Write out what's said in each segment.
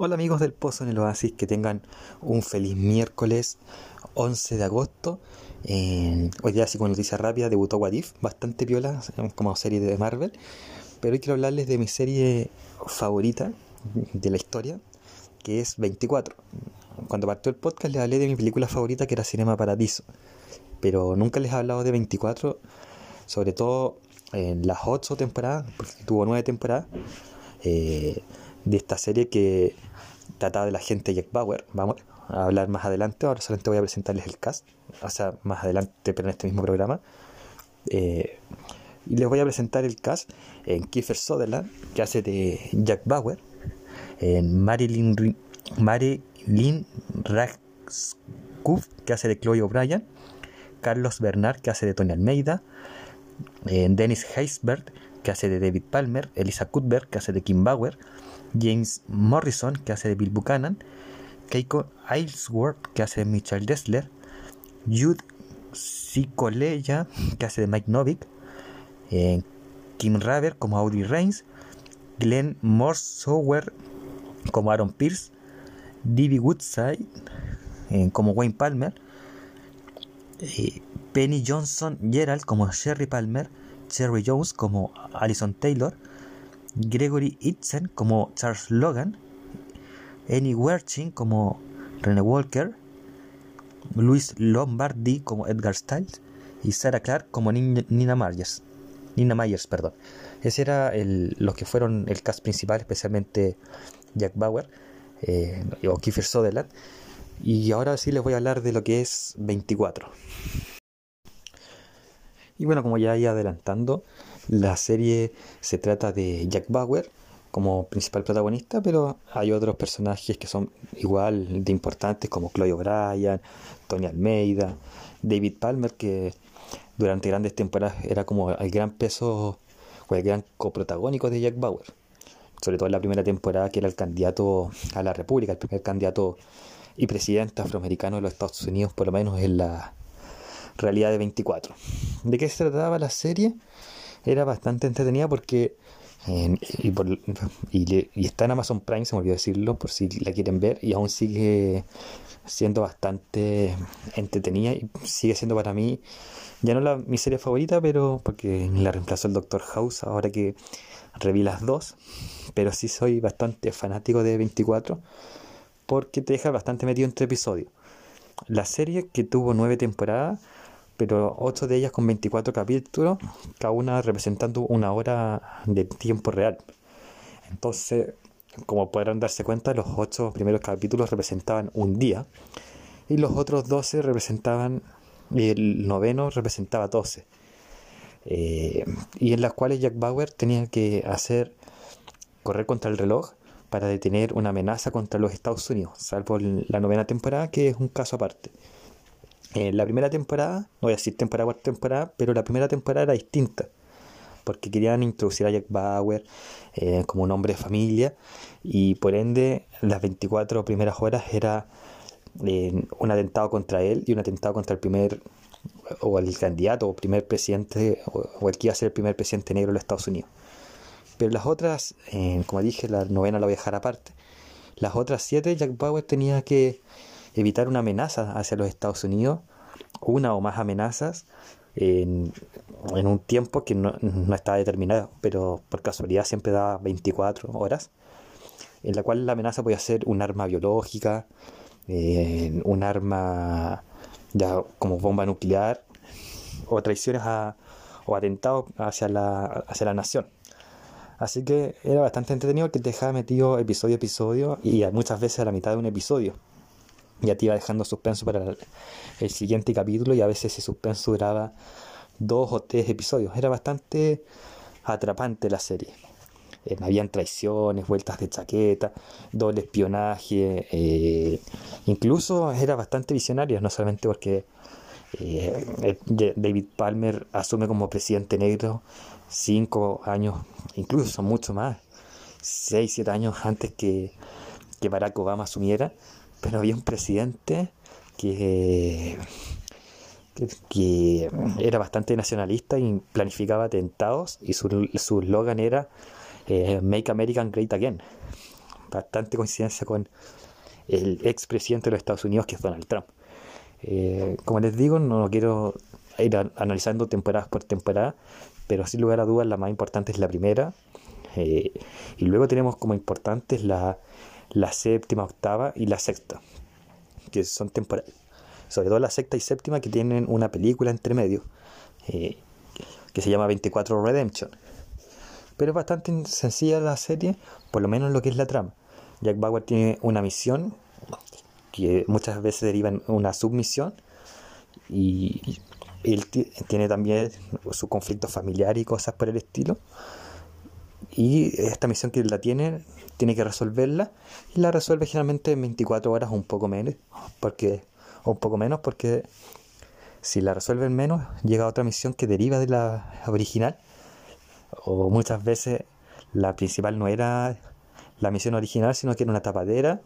Hola amigos del Pozo en el Oasis, que tengan un feliz miércoles 11 de agosto. hoy día, así con noticia rápida, debutó Wadif, bastante piola, como serie de Marvel. Pero hoy quiero hablarles de mi serie favorita de la historia, que es 24. Cuando partió el podcast les hablé de mi película favorita, que era Cinema Paradiso. Pero nunca les he hablado de 24, sobre todo en las 8 temporadas, porque tuvo 9 temporadas. Eh, de esta serie que trataba de la gente Jack Bauer. Vamos a hablar más adelante. Ahora solamente voy a presentarles el cast. O sea, más adelante, pero en este mismo programa. Eh, y les voy a presentar el cast en Kiefer Sutherland, que hace de Jack Bauer. En Marilyn, Marilyn que hace de Chloe O'Brien. Carlos Bernard, que hace de Tony Almeida. En Dennis Heisbert, que hace de David Palmer. Elisa Cuthbert, que hace de Kim Bauer. James Morrison, que hace de Bill Buchanan, Keiko Aylesworth, que hace de Michael Dessler, Jude Sikoleya, que hace de Mike Novik, eh, Kim Raver como Audrey Reigns, Glenn Morsower como Aaron Pierce, D.B. Woodside eh, como Wayne Palmer, eh, Penny Johnson Gerald como Sherry Palmer, Cherry Jones como Alison Taylor, Gregory Itzen como Charles Logan, Annie Werching como Rene Walker, Luis Lombardi como Edgar Stiles y Sarah Clark como Nina Myers. Nina Myers, perdón. Ese era el, los que fueron el cast principal, especialmente Jack Bauer eh, o Kiefer Sutherland. Y ahora sí les voy a hablar de lo que es 24. Y bueno, como ya iba adelantando, la serie se trata de Jack Bauer como principal protagonista, pero hay otros personajes que son igual de importantes como Chloe O'Brien, Tony Almeida, David Palmer, que durante grandes temporadas era como el gran peso o el gran coprotagónico de Jack Bauer. Sobre todo en la primera temporada que era el candidato a la República, el primer candidato y presidente afroamericano de los Estados Unidos, por lo menos en la realidad de 24. ¿De qué se trataba la serie? Era bastante entretenida porque y, está en Amazon Prime, se me olvidó decirlo, por si la quieren ver, y aún sigue siendo bastante entretenida y sigue siendo para mí, ya no la, mi serie favorita, pero porque la reemplazó el Doctor House, ahora que reví las dos, pero sí soy bastante fanático de 24 porque te deja bastante metido entre episodios. La serie que tuvo nueve temporadas pero ocho de ellas con 24 capítulos, cada una representando una hora de tiempo real. Entonces, como podrán darse cuenta, los ocho primeros capítulos representaban un día y los otros 12 representaban, y el noveno representaba 12. Eh, y en las cuales Jack Bauer tenía que hacer correr contra el reloj para detener una amenaza contra los Estados Unidos, salvo la novena temporada, que es un caso aparte. En la primera temporada, no voy a decir temporada por temporada, pero la primera temporada era distinta, porque querían introducir a Jack Bauer eh, como un hombre de familia, y por ende las 24 primeras horas era eh, un atentado contra él y un atentado contra el primer, o el candidato, o primer presidente, o, el que iba a ser el primer presidente negro de los Estados Unidos. Pero las otras, eh, como dije, la novena la voy a dejar aparte. Las otras siete, Jack Bauer tenía que evitar una amenaza hacia los Estados Unidos, una o más amenazas, en, un tiempo que no, estaba determinado, pero por casualidad siempre da 24 horas, en la cual la amenaza podía ser un arma biológica, eh, un arma ya como bomba nuclear, o traiciones o atentados hacia la, hacia la nación. Así que era bastante entretenido que te dejaba metido episodio a episodio y muchas veces a la mitad de un episodio ya te iba dejando suspenso para el, siguiente capítulo y a veces ese suspenso duraba dos o tres episodios. Era bastante atrapante la serie. Eh, habían traiciones, vueltas de chaqueta, doble espionaje, eh, incluso era bastante visionario, no solamente porque eh, David Palmer asume como presidente negro cinco años, incluso mucho más, seis, siete años antes que, que Barack Obama asumiera pero había un presidente que, que, era bastante nacionalista y planificaba atentados y su eslogan era eh, Make American Great Again. bastante coincidencia con el expresidente de los Estados Unidos, que es Donald Trump. Eh, como les digo, no quiero ir analizando temporadas por temporada, pero sin lugar a dudas la más importante es la primera. Eh, y luego tenemos como importantes la, la séptima, octava y la sexta, que son temporales. Sobre todo la sexta y séptima que tienen una película entre medio, eh, que se llama 24 Redemption. Pero es bastante sencilla la serie, por lo menos lo que es la trama. Jack Bauer tiene una misión que muchas veces deriva en una submisión y él tiene también su conflicto familiar y cosas por el estilo. Y esta misión que la tiene, tiene que resolverla y la resuelve generalmente en 24 horas o un poco menos, porque o un poco menos porque si la resuelven menos, llega a otra misión que deriva de la original o muchas veces la principal no era la misión original, sino que era una tapadera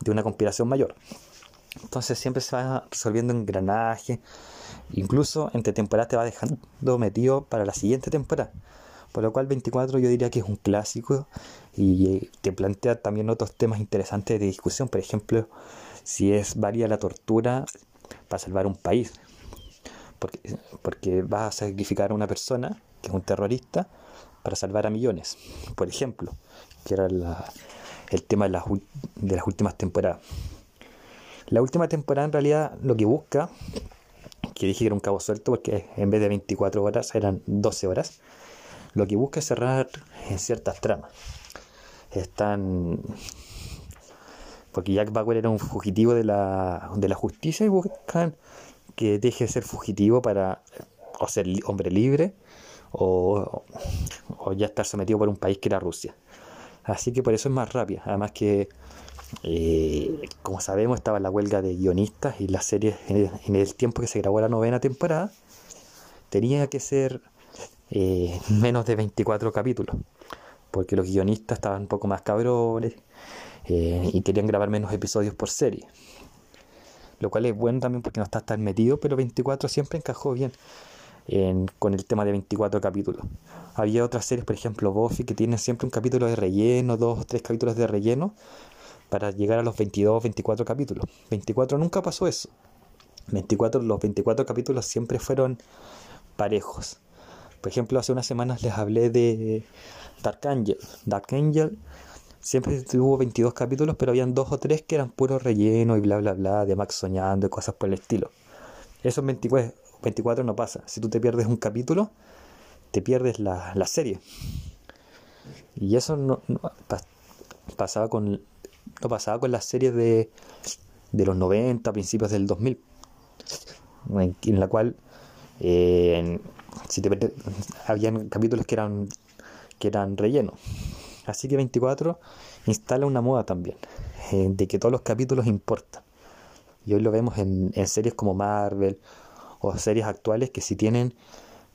de una conspiración mayor. Entonces siempre se va resolviendo engranaje, incluso entre temporadas te va dejando metido para la siguiente temporada. Por lo cual 24 yo diría que es un clásico y te plantea también otros temas interesantes de discusión, por ejemplo, si es válida la tortura para salvar un país. Porque, porque vas a sacrificar a una persona, que es un terrorista, para salvar a millones, por ejemplo, que era el tema de las, de las últimas temporadas. La última temporada en realidad lo que busca, que dije que era un cabo suelto porque en vez de 24 horas eran 12 horas, lo que busca es cerrar en ciertas tramas. Están... Porque Jack Bauer era un fugitivo de la, de la justicia y buscan que deje de ser fugitivo para o ser hombre libre o, ya estar sometido por un país que era Rusia. Así que por eso es más rápida. Además que eh, como sabemos, estaba la huelga de guionistas y la serie, en el tiempo que se grabó la novena temporada, tenía que ser eh, menos de 24 capítulos, porque los guionistas estaban un poco más cabrones eh, y querían grabar menos episodios por serie. Lo cual es bueno también porque no está tan metido, pero 24 siempre encajó bien con el tema de 24 capítulos. Había otras series, por ejemplo Buffy, que tienen siempre un capítulo de relleno, dos o tres capítulos de relleno, para llegar a los 22 24 capítulos. 24 nunca pasó eso. 24, los 24 capítulos siempre fueron parejos. Por ejemplo, hace unas semanas les hablé de Dark Angel. Dark Angel siempre tuvo 22 capítulos, pero habían dos o tres que eran puro relleno y bla bla bla, de Max soñando y cosas por el estilo. Esos 24, 24 no pasa. Si tú te pierdes un capítulo, te pierdes la, la serie. Y eso no, pasaba con no pasaba con las series de, de los 90, principios del 2000, en, la cual eh, si te, habían capítulos que eran, que eran rellenos. Así que 24 instala una moda también, eh, de que todos los capítulos importan. Y hoy lo vemos en, en series como Marvel o series actuales que si tienen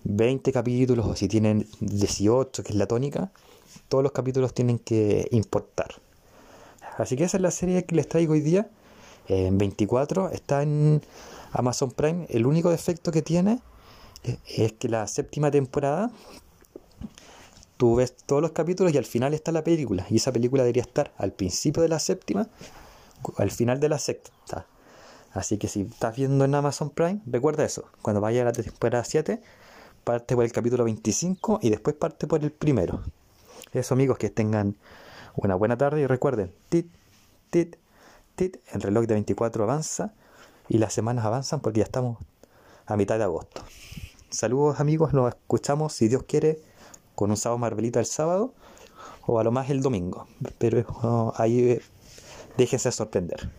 20 capítulos o si tienen 18, que es la tónica, todos los capítulos tienen que importar. Así que esa es la serie que les traigo hoy día. En 24 está en Amazon Prime. El único defecto que tiene es que la séptima temporada tú ves todos los capítulos y al final está la película. Y esa película debería estar al principio de la séptima, al final de la sexta. Así que si estás viendo en Amazon Prime, recuerda eso. Cuando vaya a la temporada 7, parte por el capítulo 25 y después parte por el primero. Eso amigos, que tengan una buena tarde y recuerden, tit, tit, tit, el reloj de 24 avanza y las semanas avanzan porque ya estamos a mitad de agosto. Saludos amigos, nos escuchamos si Dios quiere con un sábado Marvelita el sábado o a lo más el domingo. Pero oh, ahí eh, déjense sorprender.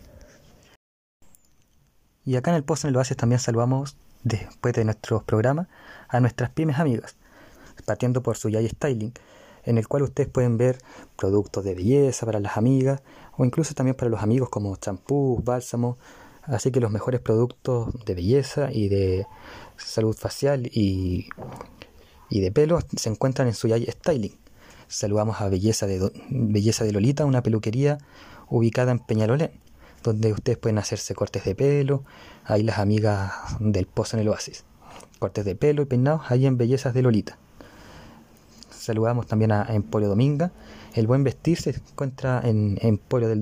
Y acá en el post en el Oasis también saludamos después de nuestros programas a nuestras pymes amigas, partiendo por su Yay Styling en el cual ustedes pueden ver productos de belleza para las amigas o incluso también para los amigos como champú, bálsamo. Así que los mejores productos de belleza y de salud facial y, y de pelo se encuentran en Suyay Styling. Saludamos a Belleza de, Belleza de Lolita, una peluquería ubicada en Peñalolén, donde ustedes pueden hacerse cortes de pelo, ahí las amigas del Pozo en el Oasis. Cortes de pelo y peinados ahí en Bellezas de Lolita saludamos también a Emporio Dominga. El buen vestir se encuentra en Emporio, del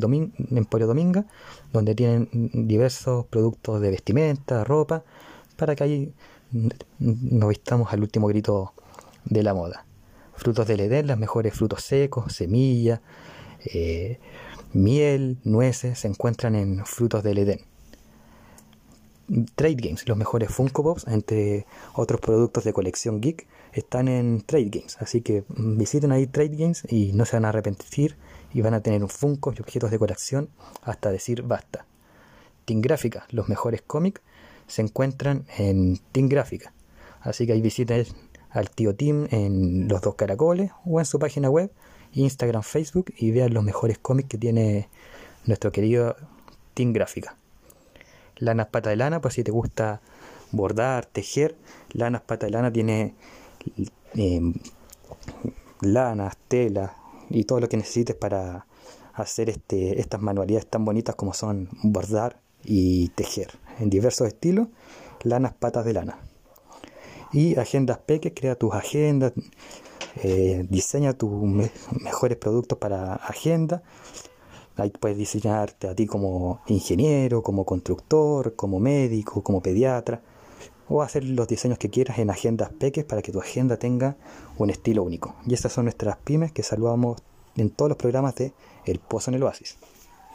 Emporio Dominga, donde tienen diversos productos de vestimenta, ropa, para que ahí nos vistamos al último grito de la moda. Frutos del Edén, los mejores frutos secos, semillas, eh, miel, nueces, se encuentran en Frutos del Edén. Trade Games, los mejores Funko Pops, entre otros productos de colección geek, están en Trade Games. Así que visiten ahí Trade Games y no se van a arrepentir y van a tener un Funko y objetos de colección hasta decir basta. Team Gráfica, los mejores cómics, se encuentran en Team Gráfica. Así que ahí visiten al tío Tim en Los Dos Caracoles o en su página web, Instagram, Facebook y vean los mejores cómics que tiene nuestro querido Team Gráfica. Lanas Pata de Lana, pues si te gusta bordar, tejer, Lanas Pata de Lana tiene eh, lanas, telas y todo lo que necesites para hacer este, estas manualidades tan bonitas como son bordar y tejer en diversos estilos, lanas patas de lana. Y agendas peques, crea tus agendas, eh, diseña tus mejores productos para agenda. Ahí puedes diseñarte a ti como ingeniero, como constructor, como médico, como pediatra o hacer los diseños que quieras en agendas peques para que tu agenda tenga un estilo único. Y estas son nuestras pymes que saludamos en todos los programas de El Pozo en el Oasis.